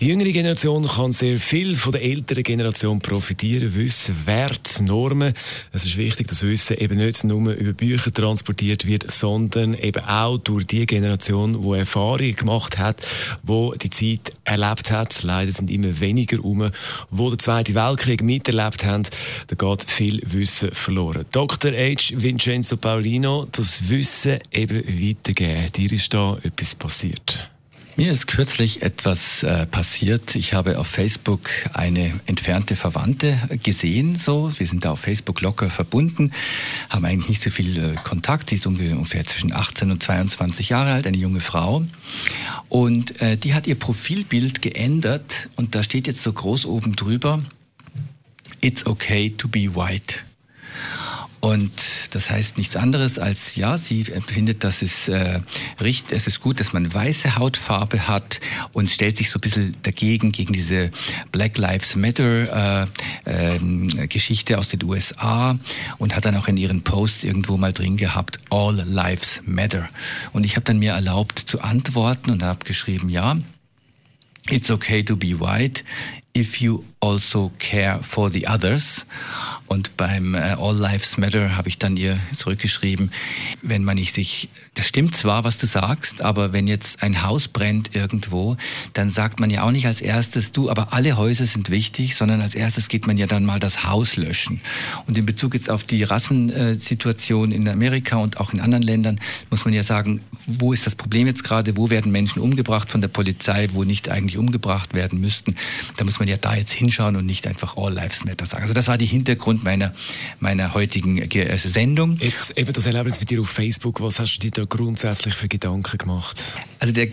Die jüngere Generation kann sehr viel von der älteren Generation profitieren, Wissen, Wert, Normen. Es ist wichtig, dass Wissen eben nicht nur über Bücher transportiert wird, sondern eben auch durch die Generation, die Erfahrungen gemacht hat, wo die Zeit erlebt hat. Leider sind immer weniger um, wo der Zweite Weltkrieg miterlebt haben. Da geht viel Wissen verloren. Dr. H. Vincenzo Paulino, das Wissen eben weitergeben. Dir ist da etwas passiert. Mir ist kürzlich etwas äh, passiert. Ich habe auf Facebook eine entfernte Verwandte gesehen. So, wir sind da auf Facebook locker verbunden, haben eigentlich nicht so viel äh, Kontakt. Sie ist ungefähr zwischen 18 und 22 Jahre alt, eine junge Frau. Und äh, die hat ihr Profilbild geändert und da steht jetzt so groß oben drüber: It's okay to be white. Und das heißt nichts anderes als, ja, sie empfindet, dass es, äh, richtig, es ist gut, dass man weiße Hautfarbe hat und stellt sich so ein bisschen dagegen, gegen diese Black Lives Matter äh, äh, Geschichte aus den USA und hat dann auch in ihren Posts irgendwo mal drin gehabt, All Lives Matter. Und ich habe dann mir erlaubt zu antworten und habe geschrieben, ja, It's okay to be white if you also care for the others. Und beim äh, All Lives Matter habe ich dann ihr zurückgeschrieben, wenn man nicht sich, das stimmt zwar, was du sagst, aber wenn jetzt ein Haus brennt irgendwo, dann sagt man ja auch nicht als erstes, du, aber alle Häuser sind wichtig, sondern als erstes geht man ja dann mal das Haus löschen. Und in Bezug jetzt auf die Rassensituation in Amerika und auch in anderen Ländern muss man ja sagen, wo ist das Problem jetzt gerade, wo werden Menschen umgebracht von der Polizei, wo nicht eigentlich umgebracht werden müssten. Da muss man ja da jetzt hinschauen und nicht einfach All Lives Matter sagen. Also das war die Hintergrund meiner, meiner heutigen äh, Sendung. Jetzt eben das Erlebnis mit dir auf Facebook, was hast du dir da grundsätzlich für Gedanken gemacht? Also der,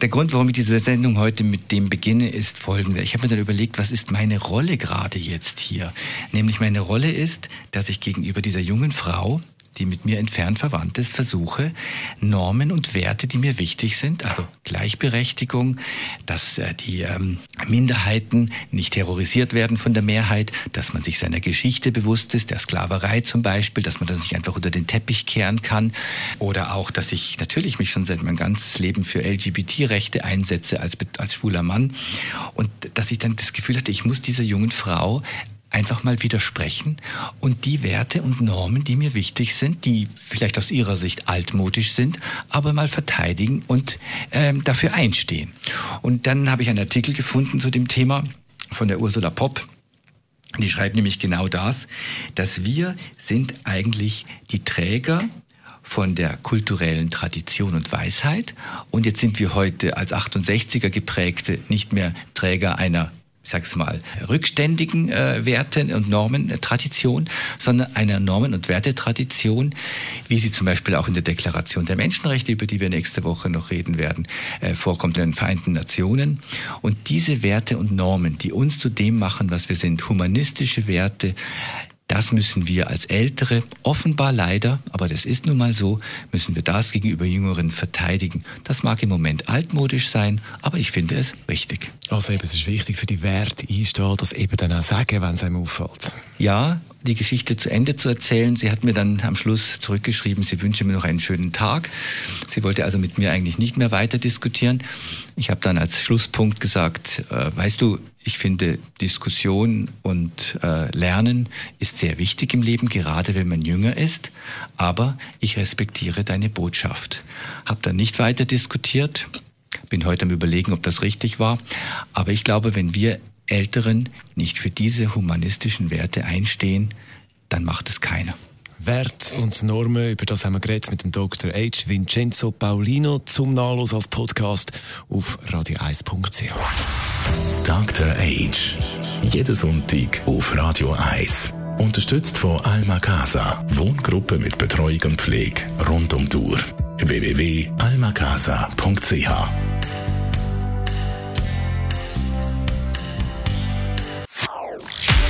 der Grund, warum ich diese Sendung heute mit dem beginne, ist folgender. Ich habe mir dann überlegt, was ist meine Rolle gerade jetzt hier? Nämlich meine Rolle ist, dass ich gegenüber dieser jungen Frau die mit mir entfernt verwandt ist, versuche, Normen und Werte, die mir wichtig sind, also Gleichberechtigung, dass äh, die ähm, Minderheiten nicht terrorisiert werden von der Mehrheit, dass man sich seiner Geschichte bewusst ist, der Sklaverei zum Beispiel, dass man das nicht einfach unter den Teppich kehren kann oder auch, dass ich natürlich mich schon seit meinem ganzes Leben für LGBT-Rechte einsetze als, als schwuler Mann. Und dass ich dann das Gefühl hatte, ich muss dieser jungen Frau einfach mal widersprechen und die Werte und Normen, die mir wichtig sind, die vielleicht aus ihrer Sicht altmodisch sind, aber mal verteidigen und ähm, dafür einstehen. Und dann habe ich einen Artikel gefunden zu dem Thema von der Ursula Popp. Die schreibt nämlich genau das, dass wir sind eigentlich die Träger von der kulturellen Tradition und Weisheit. Und jetzt sind wir heute als 68er geprägte nicht mehr Träger einer ich sag's mal, rückständigen äh, Werten und Normen, äh, Tradition, sondern einer Normen- und Wertetradition, wie sie zum Beispiel auch in der Deklaration der Menschenrechte, über die wir nächste Woche noch reden werden, äh, vorkommt in den Vereinten Nationen. Und diese Werte und Normen, die uns zu dem machen, was wir sind, humanistische Werte, das müssen wir als Ältere, offenbar leider, aber das ist nun mal so, müssen wir das gegenüber Jüngeren verteidigen. Das mag im Moment altmodisch sein, aber ich finde es richtig. Also eben, es ist wichtig für die Werte einstehen, das eben dann auch sagen, wenn es einem auffällt. Ja, die Geschichte zu Ende zu erzählen. Sie hat mir dann am Schluss zurückgeschrieben, sie wünsche mir noch einen schönen Tag. Sie wollte also mit mir eigentlich nicht mehr weiter diskutieren. Ich habe dann als Schlusspunkt gesagt, äh, weißt du, ich finde Diskussion und äh, Lernen ist sehr wichtig im Leben, gerade wenn man jünger ist. Aber ich respektiere deine Botschaft. Hab dann nicht weiter diskutiert. Bin heute am Überlegen, ob das richtig war. Aber ich glaube, wenn wir Älteren nicht für diese humanistischen Werte einstehen, dann macht es keiner. Wert und Normen, über das haben wir geredet mit dem Dr. H. Vincenzo Paulino zum Nachlass als Podcast auf radio1.ch. Dr. H. Jeden Sonntag auf Radio 1. Unterstützt von Alma Casa. Wohngruppe mit Betreuung und Pflege rund um die Uhr. www.almacasa.ch